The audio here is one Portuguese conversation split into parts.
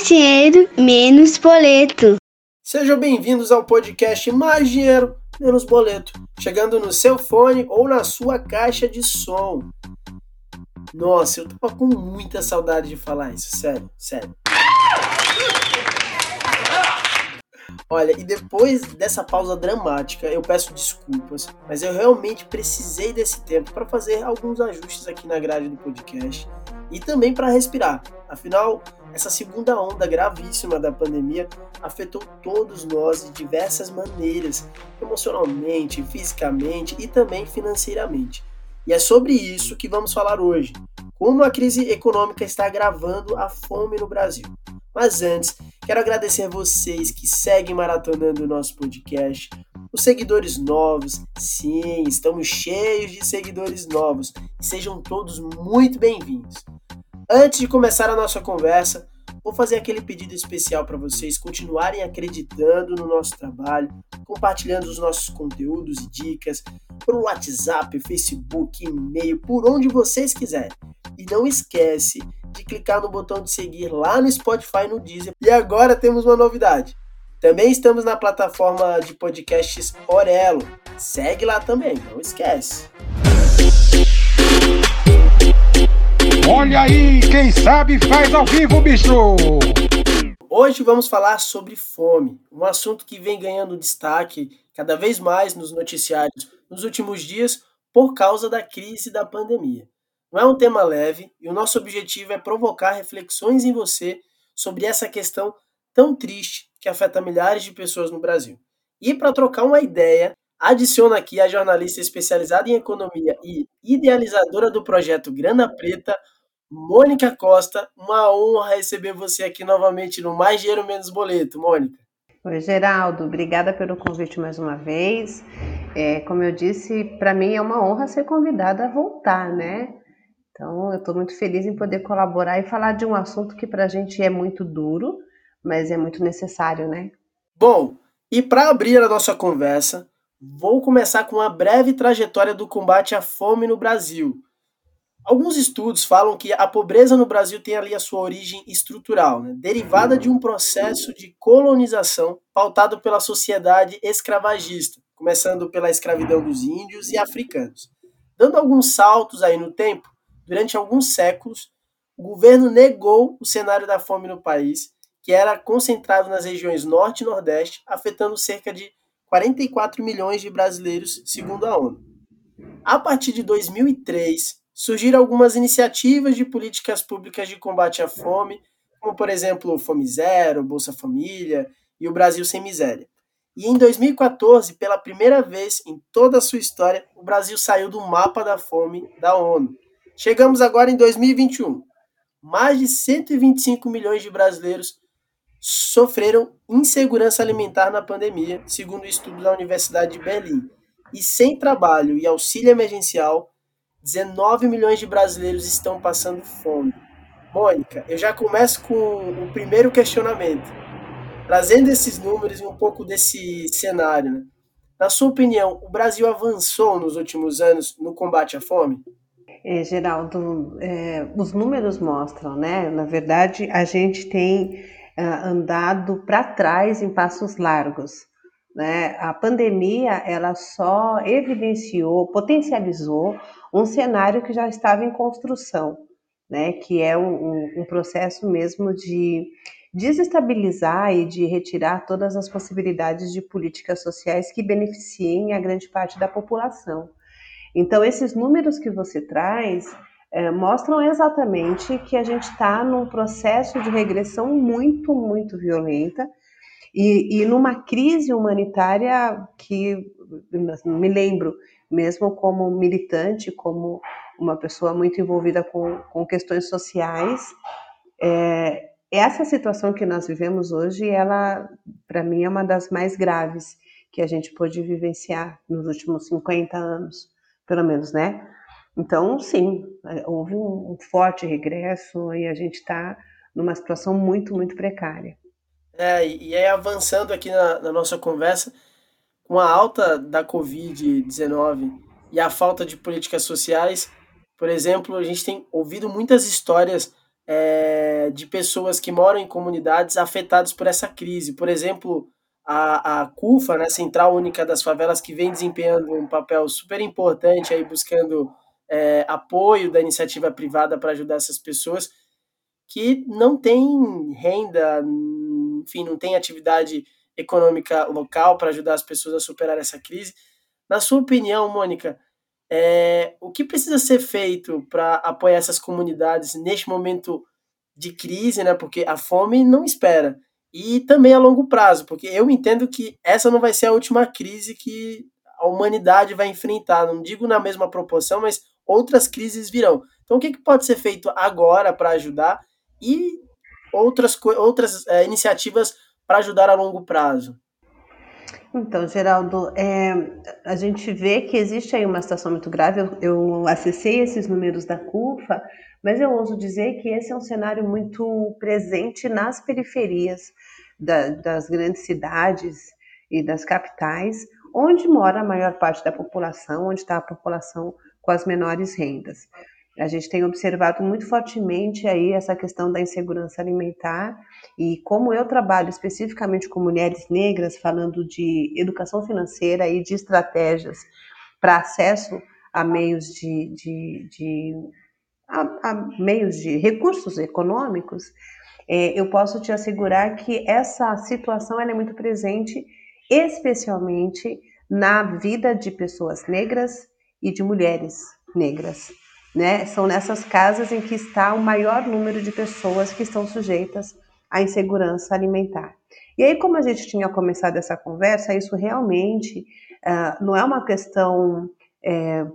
Mais dinheiro, menos boleto. Sejam bem-vindos ao podcast Mais Dinheiro, Menos Boleto, chegando no seu fone ou na sua caixa de som. Nossa, eu tô com muita saudade de falar isso, sério, sério. Olha, e depois dessa pausa dramática, eu peço desculpas, mas eu realmente precisei desse tempo para fazer alguns ajustes aqui na grade do podcast e também para respirar. Afinal, essa segunda onda gravíssima da pandemia afetou todos nós de diversas maneiras, emocionalmente, fisicamente e também financeiramente. E é sobre isso que vamos falar hoje. Como a crise econômica está agravando a fome no Brasil. Mas antes, quero agradecer vocês que seguem maratonando o nosso podcast, os seguidores novos. Sim, estamos cheios de seguidores novos. Sejam todos muito bem-vindos. Antes de começar a nossa conversa, vou fazer aquele pedido especial para vocês continuarem acreditando no nosso trabalho, compartilhando os nossos conteúdos e dicas por WhatsApp, Facebook, e-mail, por onde vocês quiserem. E não esquece de clicar no botão de seguir lá no Spotify e no Deezer. E agora temos uma novidade. Também estamos na plataforma de podcasts Orelo. Segue lá também, não esquece. Olha aí, quem sabe faz ao vivo, bicho! Hoje vamos falar sobre fome, um assunto que vem ganhando destaque cada vez mais nos noticiários nos últimos dias por causa da crise da pandemia. Não é um tema leve e o nosso objetivo é provocar reflexões em você sobre essa questão tão triste que afeta milhares de pessoas no Brasil. E para trocar uma ideia, adiciona aqui a jornalista especializada em economia e idealizadora do projeto Grana Preta, Mônica Costa. Uma honra receber você aqui novamente no Mais Dinheiro Menos Boleto, Mônica. Oi, Geraldo, obrigada pelo convite mais uma vez. É, como eu disse, para mim é uma honra ser convidada a voltar, né? Então, eu estou muito feliz em poder colaborar e falar de um assunto que para a gente é muito duro, mas é muito necessário, né? Bom, e para abrir a nossa conversa, vou começar com uma breve trajetória do combate à fome no Brasil. Alguns estudos falam que a pobreza no Brasil tem ali a sua origem estrutural, né? derivada de um processo de colonização pautado pela sociedade escravagista, começando pela escravidão dos índios e africanos. Dando alguns saltos aí no tempo, durante alguns séculos, o governo negou o cenário da fome no país, que era concentrado nas regiões norte e nordeste, afetando cerca de 44 milhões de brasileiros, segundo a ONU. A partir de 2003, surgiram algumas iniciativas de políticas públicas de combate à fome, como por exemplo Fome Zero, Bolsa Família e o Brasil Sem Miséria. E em 2014, pela primeira vez em toda a sua história, o Brasil saiu do mapa da fome da ONU. Chegamos agora em 2021. Mais de 125 milhões de brasileiros sofreram insegurança alimentar na pandemia, segundo o estudo da Universidade de Berlim. E sem trabalho e auxílio emergencial, 19 milhões de brasileiros estão passando fome. Mônica, eu já começo com o primeiro questionamento. Trazendo esses números e um pouco desse cenário, né? na sua opinião, o Brasil avançou nos últimos anos no combate à fome? É, Geraldo, é, os números mostram, né? Na verdade, a gente tem é, andado para trás em passos largos. Né? A pandemia ela só evidenciou, potencializou um cenário que já estava em construção, né? Que é um, um processo mesmo de desestabilizar e de retirar todas as possibilidades de políticas sociais que beneficiem a grande parte da população. Então, esses números que você traz é, mostram exatamente que a gente está num processo de regressão muito, muito violenta e, e numa crise humanitária que me lembro, mesmo como militante, como uma pessoa muito envolvida com, com questões sociais, é, essa situação que nós vivemos hoje, ela, para mim, é uma das mais graves que a gente pôde vivenciar nos últimos 50 anos pelo menos, né? Então, sim, é, houve um, forte regresso e a gente está numa situação muito, muito precária. É, e aí avançando aqui na, na nossa conversa, com a alta da Covid-19 e a falta de políticas sociais, por exemplo, a gente tem ouvido muitas histórias é, de pessoas que moram em comunidades afetadas por essa crise. Por exemplo, a, a CUFA, né, Central Única das Favelas, que vem desempenhando um papel super importante aí buscando é, apoio da iniciativa privada para ajudar essas pessoas que não têm renda, enfim, não têm atividade econômica local para ajudar as pessoas a superar essa crise. Na sua opinião, Mônica, é, o que precisa ser feito para apoiar essas comunidades neste momento de crise, né? Porque a fome não espera. E também a longo prazo, porque eu entendo que essa não vai ser a última crise que a humanidade vai enfrentar. Não digo na mesma proporção, mas outras crises virão. Então, o que, que pode ser feito agora para ajudar e outras, outras é, iniciativas para ajudar a longo prazo? Então, Geraldo, é, a gente vê que existe aí uma situação muito grave. Eu, eu acessei esses números da CUFA, mas eu ouso dizer que esse é um cenário muito presente nas periferias da, das grandes cidades e das capitais, onde mora a maior parte da população, onde está a população com as menores rendas. A gente tem observado muito fortemente aí essa questão da insegurança alimentar e como eu trabalho especificamente com mulheres negras, falando de educação financeira e de estratégias para acesso a meios de, de, de a, a, meios de recursos econômicos, é, eu posso te assegurar que essa situação é muito presente, especialmente na vida de pessoas negras e de mulheres negras né? São nessas casas em que está o maior número de pessoas que estão sujeitas à insegurança alimentar. E aí, como a gente tinha começado essa conversa, isso realmente uh, não é uma questão é,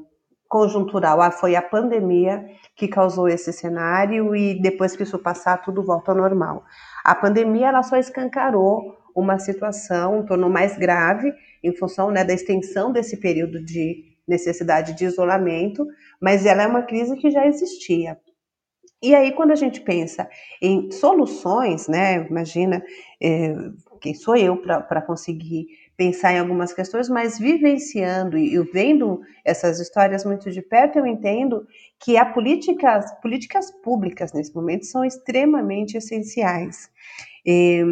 conjuntural. Ah, foi a pandemia que causou esse cenário e depois que isso passar, tudo volta ao normal. A pandemia ela só escancarou uma situação, tornou mais grave em função né, da extensão desse período de necessidade de isolamento, mas ela é uma crise que já existia. E aí, quando a gente pensa em soluções, né? Imagina, é, quem sou eu para conseguir pensar em algumas questões, mas vivenciando e vendo essas histórias muito de perto, eu entendo que a políticas, políticas públicas nesse momento são extremamente essenciais. E,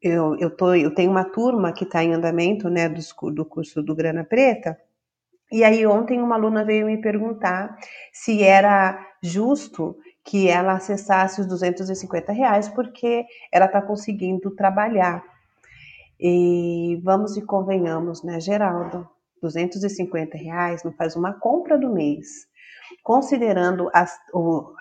eu, eu, tô, eu tenho uma turma que está em andamento né, do, do curso do Grana Preta, e aí ontem uma aluna veio me perguntar se era justo que ela acessasse os 250 reais porque ela está conseguindo trabalhar. E vamos e convenhamos, né, Geraldo? 250 reais não faz uma compra do mês. Considerando a, o,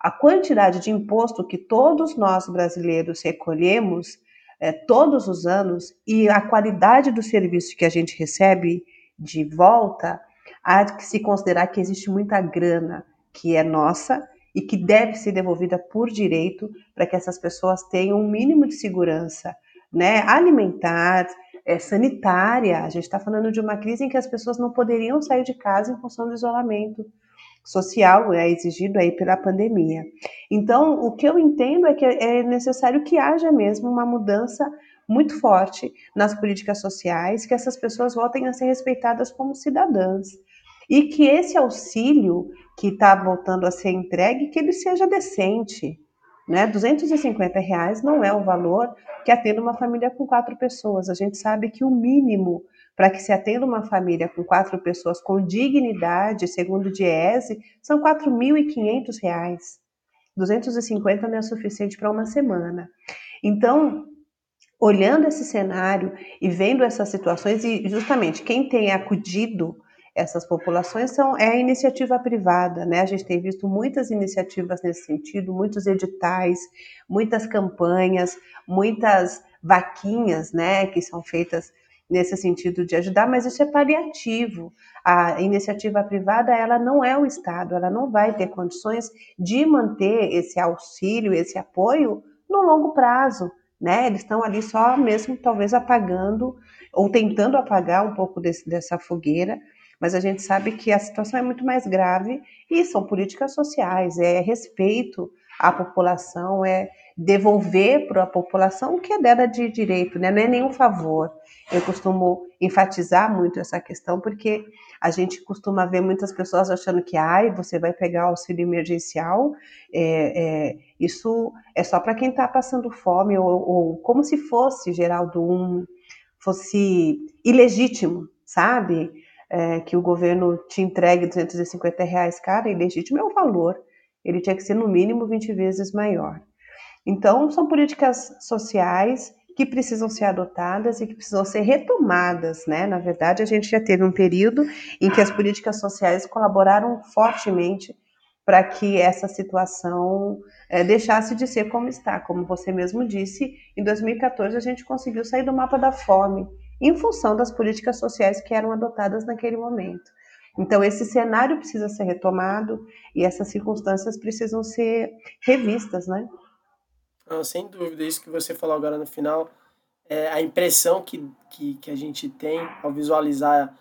a quantidade de imposto que todos nós brasileiros recolhemos é, todos os anos e a qualidade do serviço que a gente recebe de volta, há que se considerar que existe muita grana que é nossa e que deve ser devolvida por direito para que essas pessoas tenham um mínimo de segurança, né? Alimentar, é, sanitária. A gente está falando de uma crise em que as pessoas não poderiam sair de casa em função do isolamento social é exigido aí pela pandemia. Então, o que eu entendo é que é necessário que haja mesmo uma mudança muito forte nas políticas sociais, que essas pessoas voltem a ser respeitadas como cidadãs e que esse auxílio que está voltando a ser entregue, que ele seja decente. Né? 250 reais não é o valor que atende uma família com quatro pessoas. A gente sabe que o mínimo para que se atenda uma família com quatro pessoas com dignidade, segundo o DIESE, são R$ 4.500. 250 não é suficiente para uma semana. Então, olhando esse cenário e vendo essas situações, e justamente quem tem acudido essas populações são, é a iniciativa privada, né? A gente tem visto muitas iniciativas nesse sentido, muitos editais, muitas campanhas, muitas vaquinhas, né, que são feitas nesse sentido de ajudar, mas isso é paliativo. A iniciativa privada, ela não é o Estado, ela não vai ter condições de manter esse auxílio, esse apoio no longo prazo né? Eles estão ali só mesmo talvez apagando ou tentando apagar um pouco desse, dessa fogueira, mas a gente sabe que a situação é muito mais grave e são políticas sociais, é respeito à população, é devolver para a população o que é dela de direito, né? não é nenhum favor. Eu costumo enfatizar muito essa questão porque a gente costuma ver muitas pessoas achando que ai, você vai pegar auxílio emergencial, é, é, isso é só para quem está passando fome, ou, ou, como se fosse, Geraldo, um, fosse ilegítimo, sabe? É, que o governo te entregue 250 reais, cara, ilegítimo é o valor, ele tinha que ser no mínimo 20 vezes maior. Então, são políticas sociais que precisam ser adotadas e que precisam ser retomadas, né? Na verdade, a gente já teve um período em que as políticas sociais colaboraram fortemente para que essa situação é, deixasse de ser como está. Como você mesmo disse, em 2014 a gente conseguiu sair do mapa da fome em função das políticas sociais que eram adotadas naquele momento. Então, esse cenário precisa ser retomado e essas circunstâncias precisam ser revistas, né? Não, sem dúvida, isso que você falou agora no final, é a impressão que, que, que a gente tem ao visualizar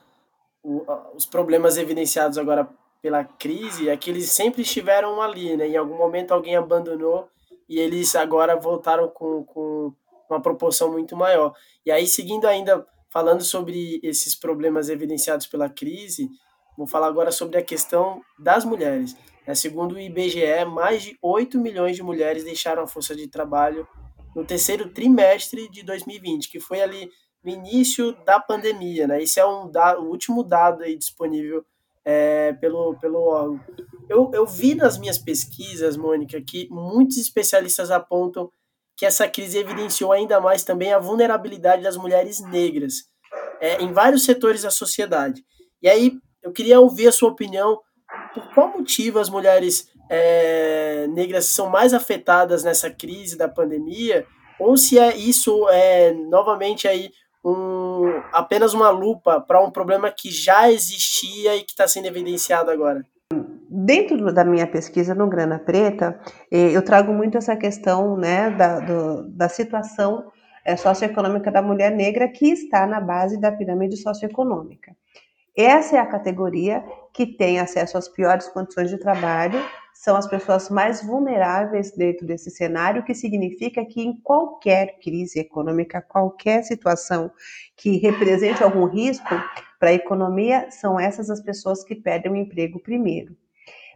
o, os problemas evidenciados agora pela crise é que eles sempre estiveram ali, né? Em algum momento alguém abandonou e eles agora voltaram com, com uma proporção muito maior. E aí, seguindo ainda, falando sobre esses problemas evidenciados pela crise, vou falar agora sobre a questão das mulheres. É, segundo o IBGE, mais de 8 milhões de mulheres deixaram a força de trabalho no terceiro trimestre de 2020, que foi ali no início da pandemia. Né? Esse é um o último dado aí disponível é, pelo, pelo órgão. Eu, eu vi nas minhas pesquisas, Mônica, que muitos especialistas apontam que essa crise evidenciou ainda mais também a vulnerabilidade das mulheres negras é, em vários setores da sociedade. E aí eu queria ouvir a sua opinião por qual motivo as mulheres é, negras são mais afetadas nessa crise da pandemia, ou se é isso é novamente aí um, apenas uma lupa para um problema que já existia e que está sendo evidenciado agora? Dentro da minha pesquisa no Grana Preta, eu trago muito essa questão né, da, do, da situação eh, socioeconômica da mulher negra que está na base da pirâmide socioeconômica. Essa é a categoria que tem acesso às piores condições de trabalho, são as pessoas mais vulneráveis dentro desse cenário, que significa que em qualquer crise econômica, qualquer situação que represente algum risco para a economia, são essas as pessoas que perdem o emprego primeiro.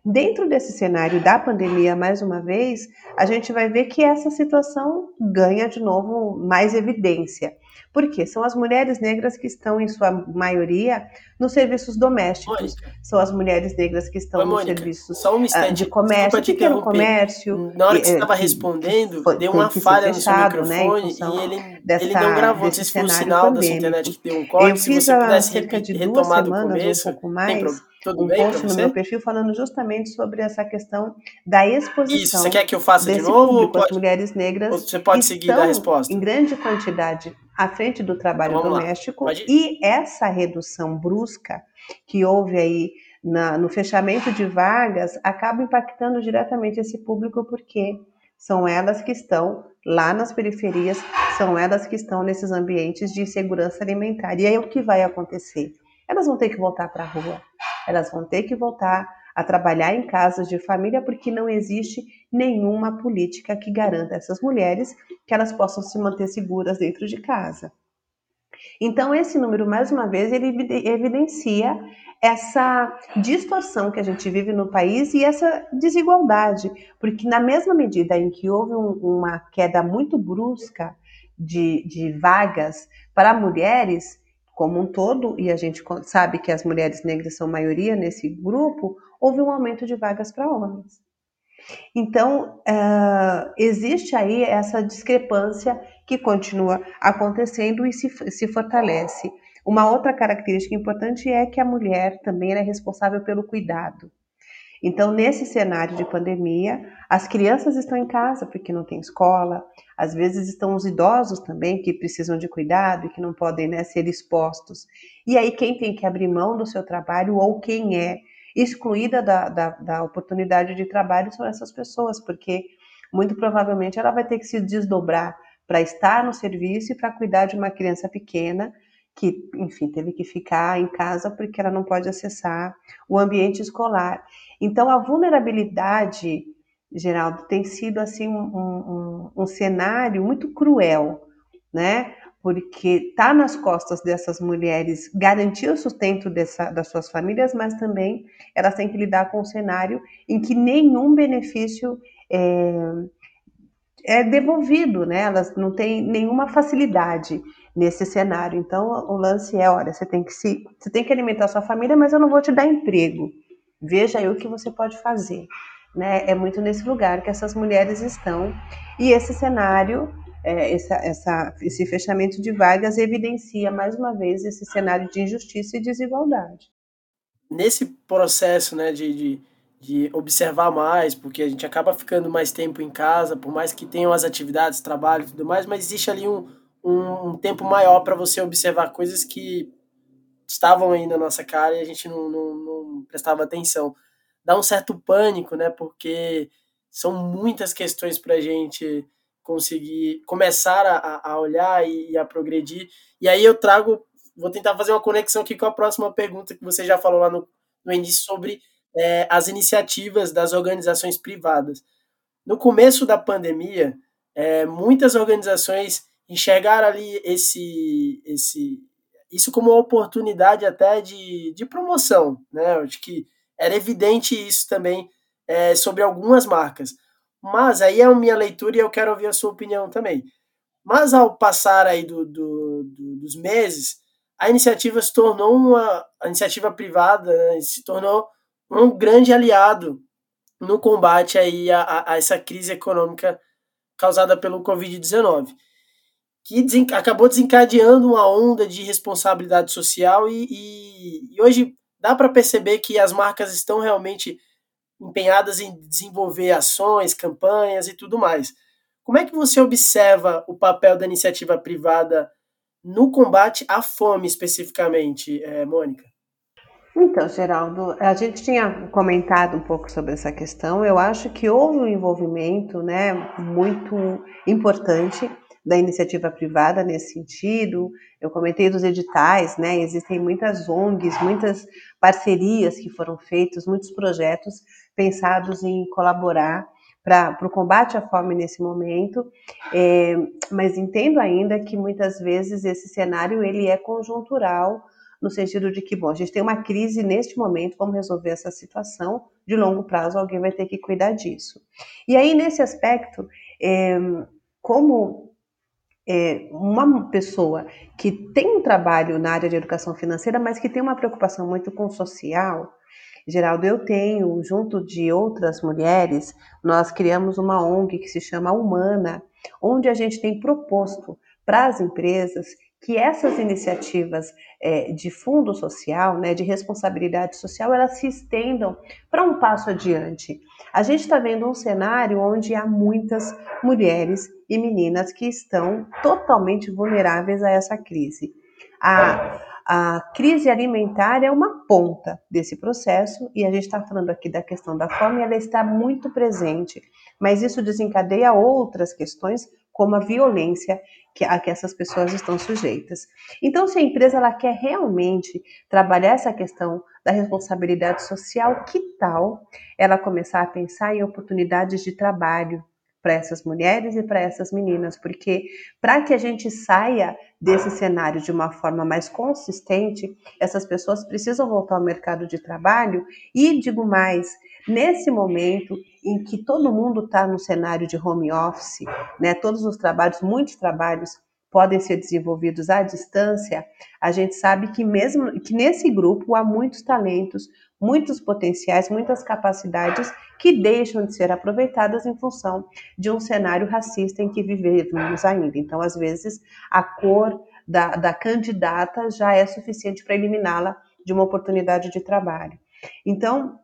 Dentro desse cenário da pandemia, mais uma vez, a gente vai ver que essa situação ganha de novo mais evidência. Por quê? São as mulheres negras que estão, em sua maioria, nos serviços domésticos. Mônica. São as mulheres negras que estão Ô, nos serviços um uh, de comércio, pequeno comércio. Na hora que você estava respondendo, foi, deu uma falha fechado, no seu né, microfone né, e ele, dessa, ele não gravou. Não sei se foi o sinal pandêmico. da sua internet que deu um corte. Eu fiz se você pudesse cerca de duas semanas, começo, um pouco mais, tudo um post no meu perfil falando justamente sobre essa questão da exposição. Isso, você quer que eu faça de novo? Público, pode, as mulheres negras você pode seguir da resposta. em grande quantidade à frente do trabalho então, doméstico e essa redução brusca que houve aí na, no fechamento de vagas acaba impactando diretamente esse público porque são elas que estão lá nas periferias, são elas que estão nesses ambientes de segurança alimentar. E aí o que vai acontecer? Elas vão ter que voltar para a rua, elas vão ter que voltar a trabalhar em casas de família porque não existe nenhuma política que garanta a essas mulheres que elas possam se manter seguras dentro de casa. Então, esse número, mais uma vez, ele evidencia essa distorção que a gente vive no país e essa desigualdade, porque na mesma medida em que houve um, uma queda muito brusca de, de vagas para mulheres, como um todo, e a gente sabe que as mulheres negras são maioria nesse grupo, houve um aumento de vagas para homens. Então, uh, existe aí essa discrepância que continua acontecendo e se, se fortalece. Uma outra característica importante é que a mulher também é responsável pelo cuidado. Então, nesse cenário de pandemia, as crianças estão em casa porque não tem escola, às vezes estão os idosos também que precisam de cuidado e que não podem né, ser expostos. E aí, quem tem que abrir mão do seu trabalho ou quem é excluída da, da, da oportunidade de trabalho são essas pessoas, porque muito provavelmente ela vai ter que se desdobrar para estar no serviço e para cuidar de uma criança pequena que, enfim, teve que ficar em casa porque ela não pode acessar o ambiente escolar. Então, a vulnerabilidade Geraldo, tem sido assim um, um, um cenário muito cruel, né? Porque está nas costas dessas mulheres garantir o sustento dessa, das suas famílias, mas também elas têm que lidar com um cenário em que nenhum benefício é, é devolvido, né? Elas não têm nenhuma facilidade nesse cenário. Então, o lance é, olha, você tem que se, você tem que alimentar sua família, mas eu não vou te dar emprego. Veja aí o que você pode fazer. Né? É muito nesse lugar que essas mulheres estão. E esse cenário, é, essa, essa, esse fechamento de vagas evidencia mais uma vez esse cenário de injustiça e desigualdade. Nesse processo né, de, de, de observar mais, porque a gente acaba ficando mais tempo em casa, por mais que tenham as atividades, trabalho e tudo mais, mas existe ali um, um, um tempo maior para você observar coisas que estavam aí na nossa cara e a gente não, não, não prestava atenção. Dá um certo pânico, né? Porque são muitas questões para a gente conseguir começar a, a olhar e, e, a progredir. E aí eu trago, vou tentar fazer uma conexão aqui com a próxima pergunta que você já falou lá no, no início sobre é, as iniciativas das organizações privadas. No começo da pandemia, é, muitas organizações enxergaram ali esse, esse, isso como uma oportunidade até de, de promoção, né? Acho que era evidente isso também é, sobre algumas marcas. Mas aí é a minha leitura e eu quero ouvir a sua opinião também. Mas ao passar aí do, do, do dos meses, a iniciativa se tornou uma a iniciativa privada né, se tornou um grande aliado no combate aí a, a, essa crise econômica causada pelo Covid-19 que desen acabou desencadeando uma onda de responsabilidade social e, e, e hoje dá para perceber que as marcas estão realmente empenhadas em desenvolver ações, campanhas e tudo mais. Como é que você observa o papel da iniciativa privada no combate à fome especificamente, é, Mônica? Então, Geraldo, a gente tinha comentado um pouco sobre essa questão. Eu acho que houve um envolvimento né, muito importante da iniciativa privada nesse sentido. Eu comentei dos editais, né? Existem muitas ONGs, muitas parcerias que foram feitas, muitos projetos pensados em colaborar para o combate à fome nesse momento, é, mas entendo ainda que muitas vezes esse cenário ele é conjuntural no sentido de que, bom, a gente tem uma crise neste momento, vamos resolver essa situação, de longo prazo alguém vai ter que cuidar disso. E aí, nesse aspecto, é, como é, uma pessoa que tem um trabalho na área de educação financeira, mas que tem uma preocupação muito com o social, Geraldo, eu tenho, junto de outras mulheres, nós criamos uma ONG que se chama Humana, onde a gente tem proposto para as empresas que essas iniciativas é, de fundo social, né, de responsabilidade social, elas se estendam para um passo adiante. A gente está vendo um cenário onde há muitas mulheres e meninas que estão totalmente vulneráveis a essa crise. A, a crise alimentar é uma ponta desse processo e a gente está falando aqui da questão da fome, ela está muito presente, mas isso desencadeia outras questões como a violência que, a que essas pessoas estão sujeitas. Então, se a empresa ela quer realmente trabalhar essa questão da responsabilidade social, que tal ela começar a pensar em oportunidades de trabalho para essas mulheres e para essas meninas, porque para que a gente saia desse cenário de uma forma mais consistente, essas pessoas precisam voltar ao mercado de trabalho. E, digo mais, nesse momento em que todo mundo está no cenário de home office, né, todos os trabalhos, muitos trabalhos podem ser desenvolvidos à distância, a gente sabe que mesmo que nesse grupo há muitos talentos, muitos potenciais, muitas capacidades que deixam de ser aproveitadas em função de um cenário racista em que vivemos ainda. Então, às vezes, a cor da, da candidata já é suficiente para eliminá-la de uma oportunidade de trabalho. Então,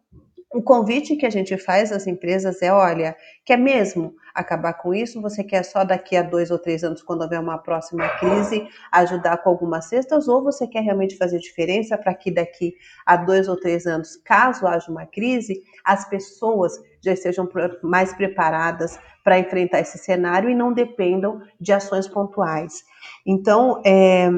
o convite que a gente faz às empresas é: olha, quer mesmo acabar com isso? Você quer só daqui a dois ou três anos, quando houver uma próxima crise, ajudar com algumas cestas? Ou você quer realmente fazer diferença para que daqui a dois ou três anos, caso haja uma crise, as pessoas já estejam mais preparadas para enfrentar esse cenário e não dependam de ações pontuais? Então, é,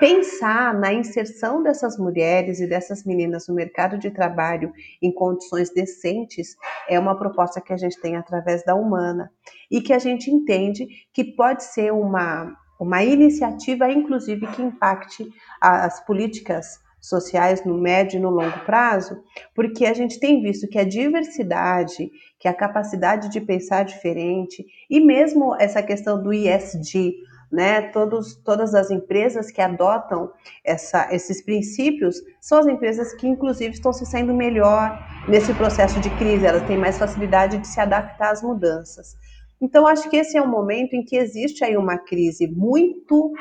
pensar na inserção dessas mulheres e dessas meninas no mercado de trabalho em condições decentes é uma proposta que a gente tem através da Humana. E que a gente entende que pode ser uma, uma iniciativa, inclusive, que impacte as políticas sociais no médio e no longo prazo, porque a gente tem visto que a diversidade, que a capacidade de pensar diferente e mesmo essa questão do ISD, né? Todos, todas as empresas que adotam essa, esses princípios são as empresas que, inclusive, estão se saindo melhor nesse processo de crise, elas têm mais facilidade de se adaptar às mudanças. Então, acho que esse é um momento em que existe aí uma crise muito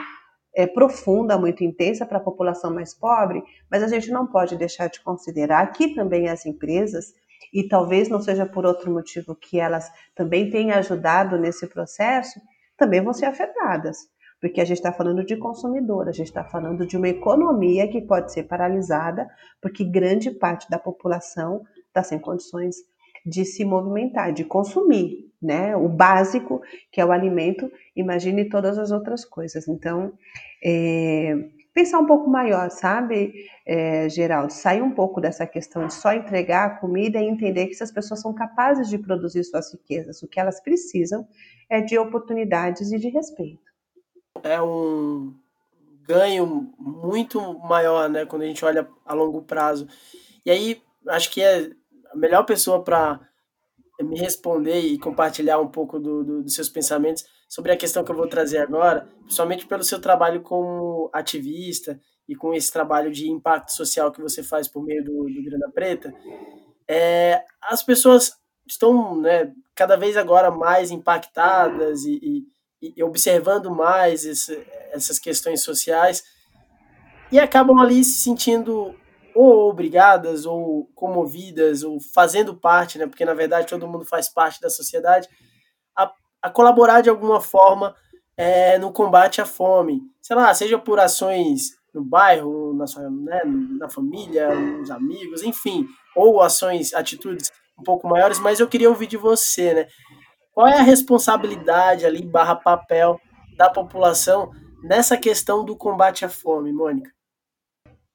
é, profunda, muito intensa para a população mais pobre, mas a gente não pode deixar de considerar que também as empresas, e talvez não seja por outro motivo que elas também tenham ajudado nesse processo, também vão ser afetadas, porque a gente está falando de consumidor, a gente está falando de uma economia que pode ser paralisada, porque grande parte da população está sem condições de se movimentar, de consumir, né? O básico, que é o alimento, imagine todas as outras coisas. Então, é, pensar um pouco maior, sabe, é, Geraldo? Sair um pouco dessa questão de só entregar a comida e entender que essas pessoas são capazes de produzir suas riquezas. O que elas precisam é de oportunidades e de respeito. É um ganho muito maior, né, quando a gente olha a longo prazo. E aí, acho que é a melhor pessoa para me responder e compartilhar um pouco do, do, dos seus pensamentos sobre a questão que eu vou trazer agora, principalmente pelo seu trabalho como ativista e com esse trabalho de impacto social que você faz por meio do, do Grana Preta, é, as pessoas estão né, cada vez agora mais impactadas e, e, e observando mais esse, essas questões sociais e acabam ali se sentindo ou obrigadas ou comovidas ou fazendo parte, né, porque na verdade todo mundo faz parte da sociedade, a, colaborar de alguma forma é, no combate à fome, sei lá, seja por ações no bairro, na, sua, né, na família, nos amigos, enfim, ou ações, atitudes um pouco maiores, mas eu queria ouvir de você, né? Qual é a responsabilidade ali, barra papel, da população nessa questão do combate à fome, Mônica?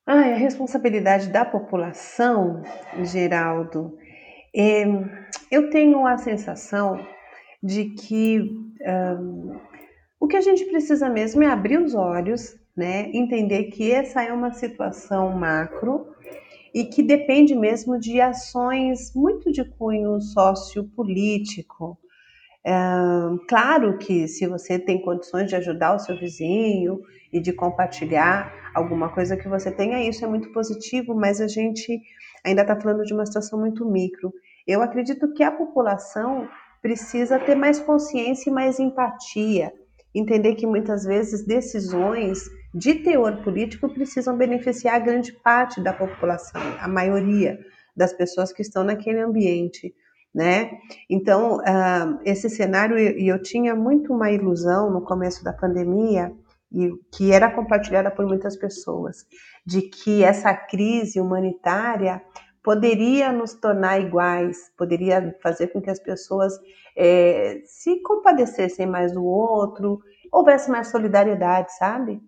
Ah, a responsabilidade da população, Geraldo, é, eu tenho a sensação de que um, o que a gente precisa mesmo é abrir os olhos, né? Entender que essa é uma situação macro e que depende mesmo de ações muito de cunho sociopolítico. É, claro que se você tem condições de ajudar o seu vizinho e de compartilhar alguma coisa que você tenha, isso é muito positivo, mas a gente ainda está falando de uma situação muito micro. Eu acredito que a população precisa ter mais consciência e mais empatia, entender que muitas vezes decisões de teor político precisam beneficiar grande parte da população, a maioria das pessoas que estão naquele ambiente, né? Então, uh, esse cenário, e eu tinha muito uma ilusão no começo da pandemia, e que era compartilhada por muitas pessoas, de que essa crise humanitária poderia nos tornar iguais, poderia fazer com que as pessoas é, se compadecessem mais do outro, houvesse mais solidariedade, sabe?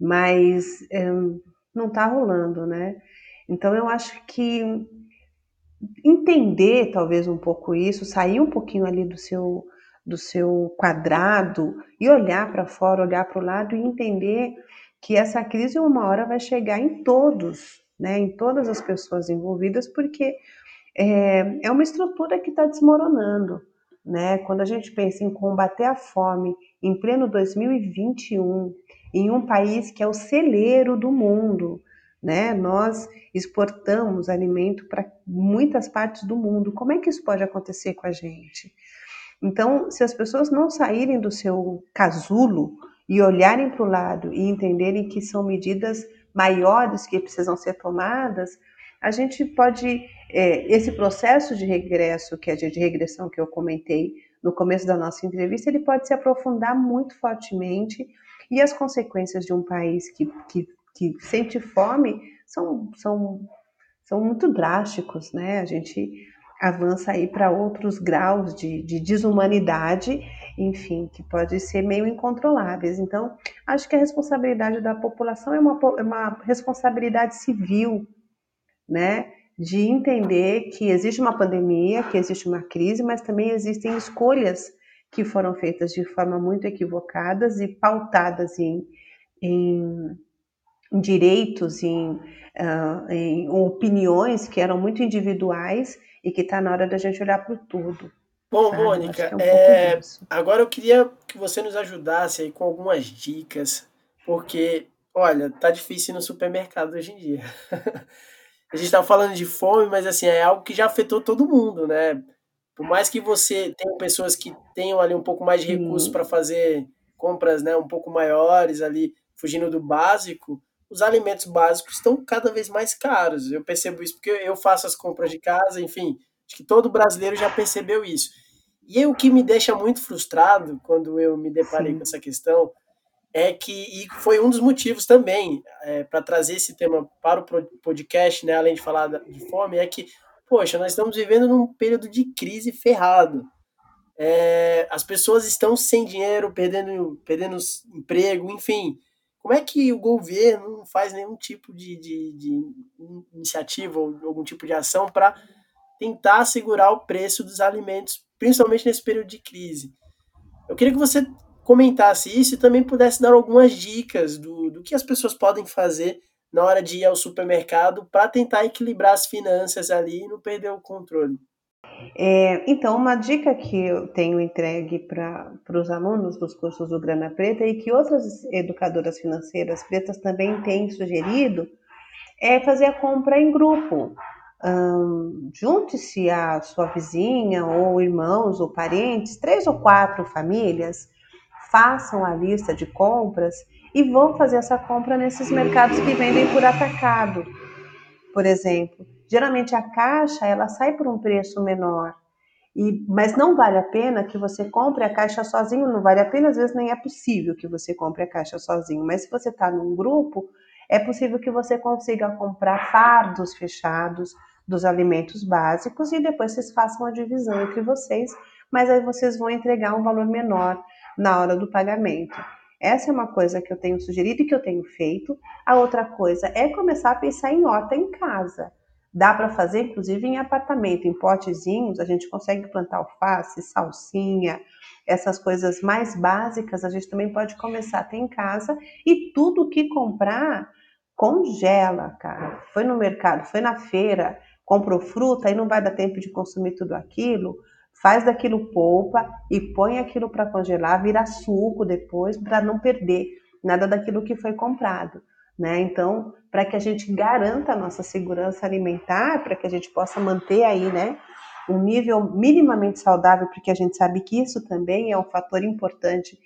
mas é, não está rolando, né? Então eu acho que entender talvez um pouco isso, sair um pouquinho ali do seu do seu quadrado e olhar para fora, olhar para o lado e entender que essa crise uma hora vai chegar em todos, né? Em todas as pessoas envolvidas, porque é, é uma estrutura que está desmoronando. Né? Quando a gente pensa em combater a fome em pleno 2021, em um país que é o celeiro do mundo, né? Nós exportamos alimento para muitas partes do mundo. Como é que isso pode acontecer com a gente? Então, se as pessoas não saírem do seu casulo e olharem para o lado e entenderem que são medidas maiores que precisam ser tomadas, a gente pode é, esse processo de regresso, que é de regressão que eu comentei no começo da nossa entrevista, ele pode se aprofundar muito fortemente e as consequências de um país que, que, que sente fome são, são, são muito drásticos, né? A gente avança aí para outros graus de, de desumanidade, enfim, que pode ser meio incontroláveis. Então, acho que a responsabilidade da população é uma, é uma responsabilidade civil, né? De entender que existe uma pandemia, que existe uma crise, mas também existem escolhas que foram feitas de forma muito equivocadas e pautadas em, em direitos, em, uh, em opiniões que eram muito individuais e que está na hora da gente olhar para o todo. Bom, sabe? Mônica, é um é... agora eu queria que você nos ajudasse aí com algumas dicas, porque, olha, tá difícil ir no supermercado hoje em dia. a gente tá falando de fome, mas assim, é algo que já afetou todo mundo, né? Por mais que você tenha pessoas que tenham ali um pouco mais de recursos para fazer compras, né, um pouco maiores ali, fugindo do básico, os alimentos básicos estão cada vez mais caros. Eu percebo isso porque eu faço as compras de casa, enfim, acho que todo brasileiro já percebeu isso. E o que me deixa muito frustrado quando eu me deparei Sim. com essa questão é que, e foi um dos motivos também é, para trazer esse tema para o podcast, né, além de falar de fome, é que, poxa, nós estamos vivendo num período de crise ferrado. É, as pessoas estão sem dinheiro, perdendo, perdendo emprego, enfim. Como é que o governo não faz nenhum tipo de, de, de iniciativa ou algum tipo de ação para tentar segurar o preço dos alimentos, principalmente nesse período de crise? Eu queria que você comentasse isso e também pudesse dar algumas dicas do, do que as pessoas podem fazer na hora de ir ao supermercado para tentar equilibrar as finanças ali e não perder o controle. É, então, uma dica que eu tenho entregue para os alunos dos cursos do Grana Preta e que outras educadoras financeiras pretas também têm sugerido é fazer a compra em grupo. Junte-se a sua vizinha, ou irmãos, ou parentes, três ou quatro famílias, façam a lista de compras e vão fazer essa compra nesses mercados que vendem por atacado, por exemplo. Geralmente a caixa ela sai por um preço menor, e, mas não vale a pena que você compre a caixa sozinho, não vale a pena, às vezes nem é possível que você compre a caixa sozinho, mas se você está num grupo, é possível que você consiga comprar fardos fechados dos alimentos básicos e depois vocês façam a divisão entre vocês, mas aí vocês vão entregar um valor menor na hora do pagamento. Essa é uma coisa que eu tenho sugerido e que eu tenho feito. A outra coisa é começar a pensar em horta em casa. Dá para fazer, inclusive, em apartamento, em potezinhos, a gente consegue plantar alface, salsinha, essas coisas mais básicas, a gente também pode começar a ter em casa e tudo que comprar, congela, cara. Foi no mercado, foi na feira, comprou fruta, aí não vai dar tempo de consumir tudo aquilo, faz daquilo polpa e põe aquilo para congelar, vira suco depois, para não perder nada daquilo que foi comprado. Né? Então, para que a gente garanta a nossa segurança alimentar, para que a gente possa manter aí, né, um nível minimamente saudável, porque a gente sabe que isso também é um fator importante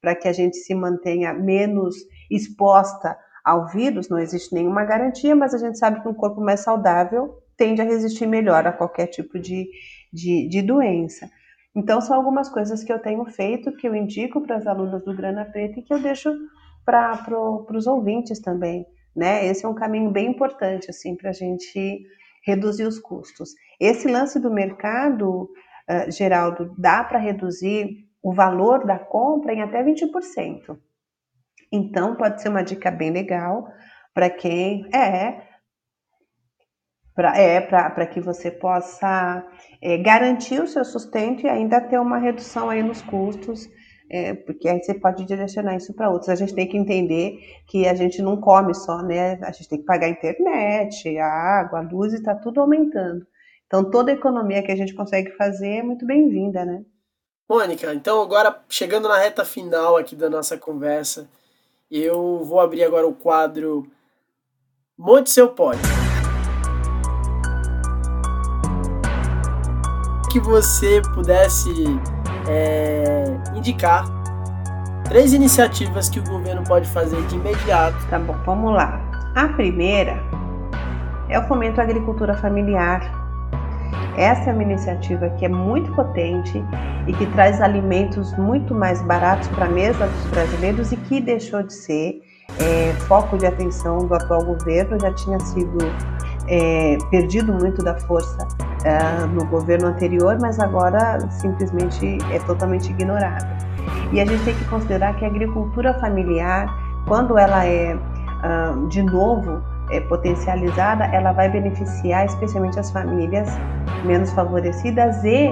para que a gente se mantenha menos exposta ao vírus. Não existe nenhuma garantia, mas a gente sabe que um corpo mais saudável tende a resistir melhor a qualquer tipo de, de, de doença. Então, são algumas coisas que eu tenho feito, que eu indico para as alunas do Grana Preta e que eu deixo para pro, os ouvintes também, né? Esse é um caminho bem importante, assim, para a gente reduzir os custos. Esse lance do mercado, uh, Geraldo, dá para reduzir o valor da compra em até 20%. Então, pode ser uma dica bem legal para quem é para é, para que você possa é, garantir o seu sustento e ainda ter uma redução aí nos custos é, porque aí você pode direcionar isso para outros. A gente tem que entender que a gente não come só, né? A gente tem que pagar a internet, a água, a luz, e está tudo aumentando. Então, toda economia que a gente consegue fazer é muito bem-vinda, né? Mônica, então agora chegando na reta final aqui da nossa conversa, eu vou abrir agora o quadro Monte Seu Pode. Que você pudesse é, indicar três iniciativas que o governo pode fazer de imediato. Tá bom, vamos lá. A primeira é o fomento à agricultura familiar. Essa é uma iniciativa que é muito potente e que traz alimentos muito mais baratos para a mesa dos brasileiros e que deixou de ser é, foco de atenção do atual governo, já tinha sido é, perdido muito da força uh, no governo anterior, mas agora simplesmente é totalmente ignorada. E a gente tem que considerar que a agricultura familiar, quando ela é uh, de novo é, potencializada, ela vai beneficiar especialmente as famílias menos favorecidas e,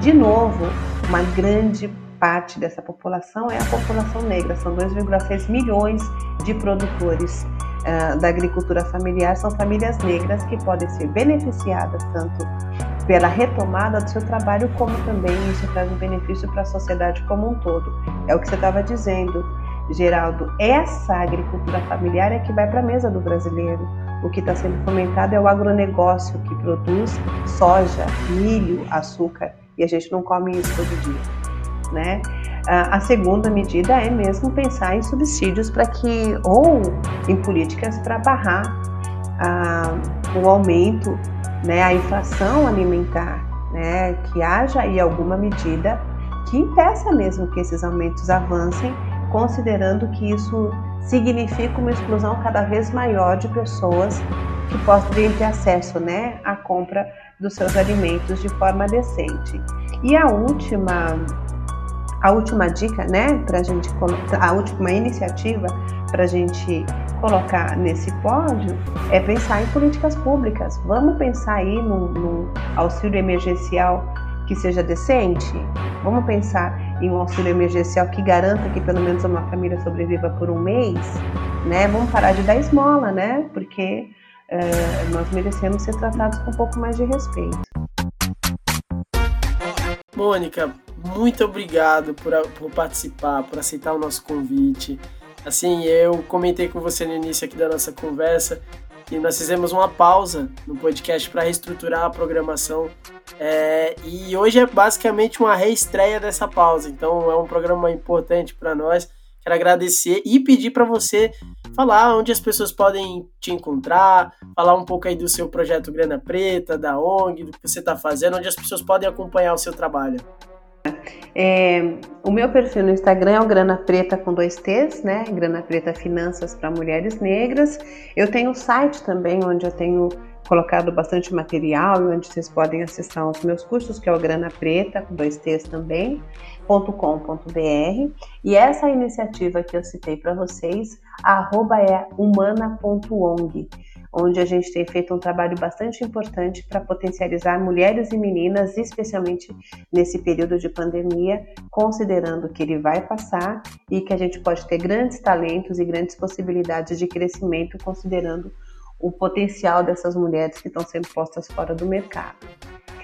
de novo, uma grande parte dessa população é a população negra. São 2,6 milhões de produtores uh, da agricultura familiar, são famílias negras que podem ser beneficiadas tanto pela retomada do seu trabalho, como também isso traz um benefício para a sociedade como um todo. É o que você estava dizendo, Geraldo. Essa agricultura familiar é que vai para a mesa do brasileiro. O que está sendo fomentado é o agronegócio que produz soja, milho, açúcar e a gente não come isso todo dia né? A segunda medida é mesmo pensar em subsídios para que, ou em políticas para barrar o aumento, né, a inflação alimentar, né, que haja aí alguma medida que impeça mesmo que esses aumentos avancem, considerando que isso significa uma exclusão cada vez maior de pessoas que possam ter acesso né, à compra dos seus alimentos de forma decente. E a última a última dica, né, para a gente, a última iniciativa para a gente colocar nesse pódio é pensar em políticas públicas. Vamos pensar aí no, no auxílio emergencial que seja decente? Vamos pensar em um auxílio emergencial que garanta que pelo menos uma família sobreviva por um mês, né? Vamos parar de dar esmola, né? Porque uh, nós merecemos ser tratados com um pouco mais de respeito. Mônica, muito obrigado por, por participar, por aceitar o nosso convite. Assim, eu comentei com você no início aqui da nossa conversa que nós fizemos uma pausa no podcast para reestruturar a programação é, e hoje é basicamente uma reestreia dessa pausa. Então é um programa importante para nós. Quero agradecer e pedir para você falar onde as pessoas podem te encontrar, falar um pouco aí do seu projeto Grana Preta, da ONG, do que você está fazendo, onde as pessoas podem acompanhar o seu trabalho. É, o meu perfil no Instagram é o Grana Preta com dois T's, né? Grana Preta Finanças para Mulheres Negras. Eu tenho um site também onde eu tenho colocado bastante material e onde vocês podem acessar os meus cursos, que é o Grana Preta, com dois T's também, .com.br. E essa iniciativa que eu citei para vocês, arroba é humana.ong onde a gente tem feito um trabalho bastante importante para potencializar mulheres e meninas, especialmente nesse período de pandemia, considerando que ele vai passar e que a gente pode ter grandes talentos e grandes possibilidades de crescimento, considerando o potencial dessas mulheres que estão sendo postas fora do mercado.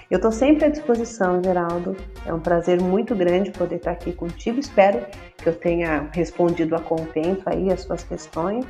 Eu estou sempre à disposição, Geraldo. É um prazer muito grande poder estar aqui contigo. Espero que eu tenha respondido a contento aí as suas questões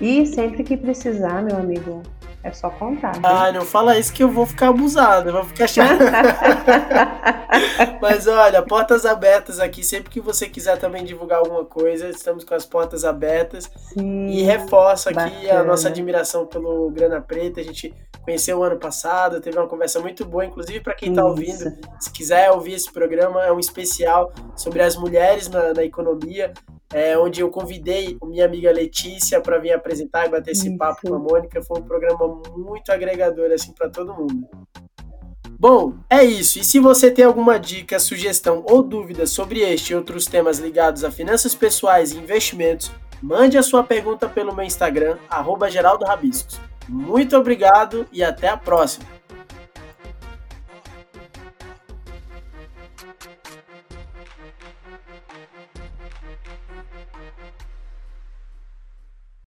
e sempre que precisar, meu amigo, é só contar. Né? Ah, não fala isso que eu vou ficar abusado, eu vou ficar chato. Mas olha, portas abertas aqui, sempre que você quiser também divulgar alguma coisa, estamos com as portas abertas. Sim, e reforça aqui bacana. a nossa admiração pelo Grana Preta. A gente conheceu o ano passado, teve uma conversa muito boa, inclusive para quem está ouvindo, se quiser ouvir esse programa, é um especial sobre as mulheres na, na economia é, onde eu convidei minha amiga Letícia para vir apresentar e bater esse Isso. papo com a Mônica. Foi um programa muito agregador assim para todo mundo. Bom, é isso. E se você tem alguma dica, sugestão ou dúvida sobre este e outros temas ligados a finanças pessoais e investimentos, mande a sua pergunta pelo meu Instagram, @geraldo_rabiscos. Muito obrigado e até a próxima!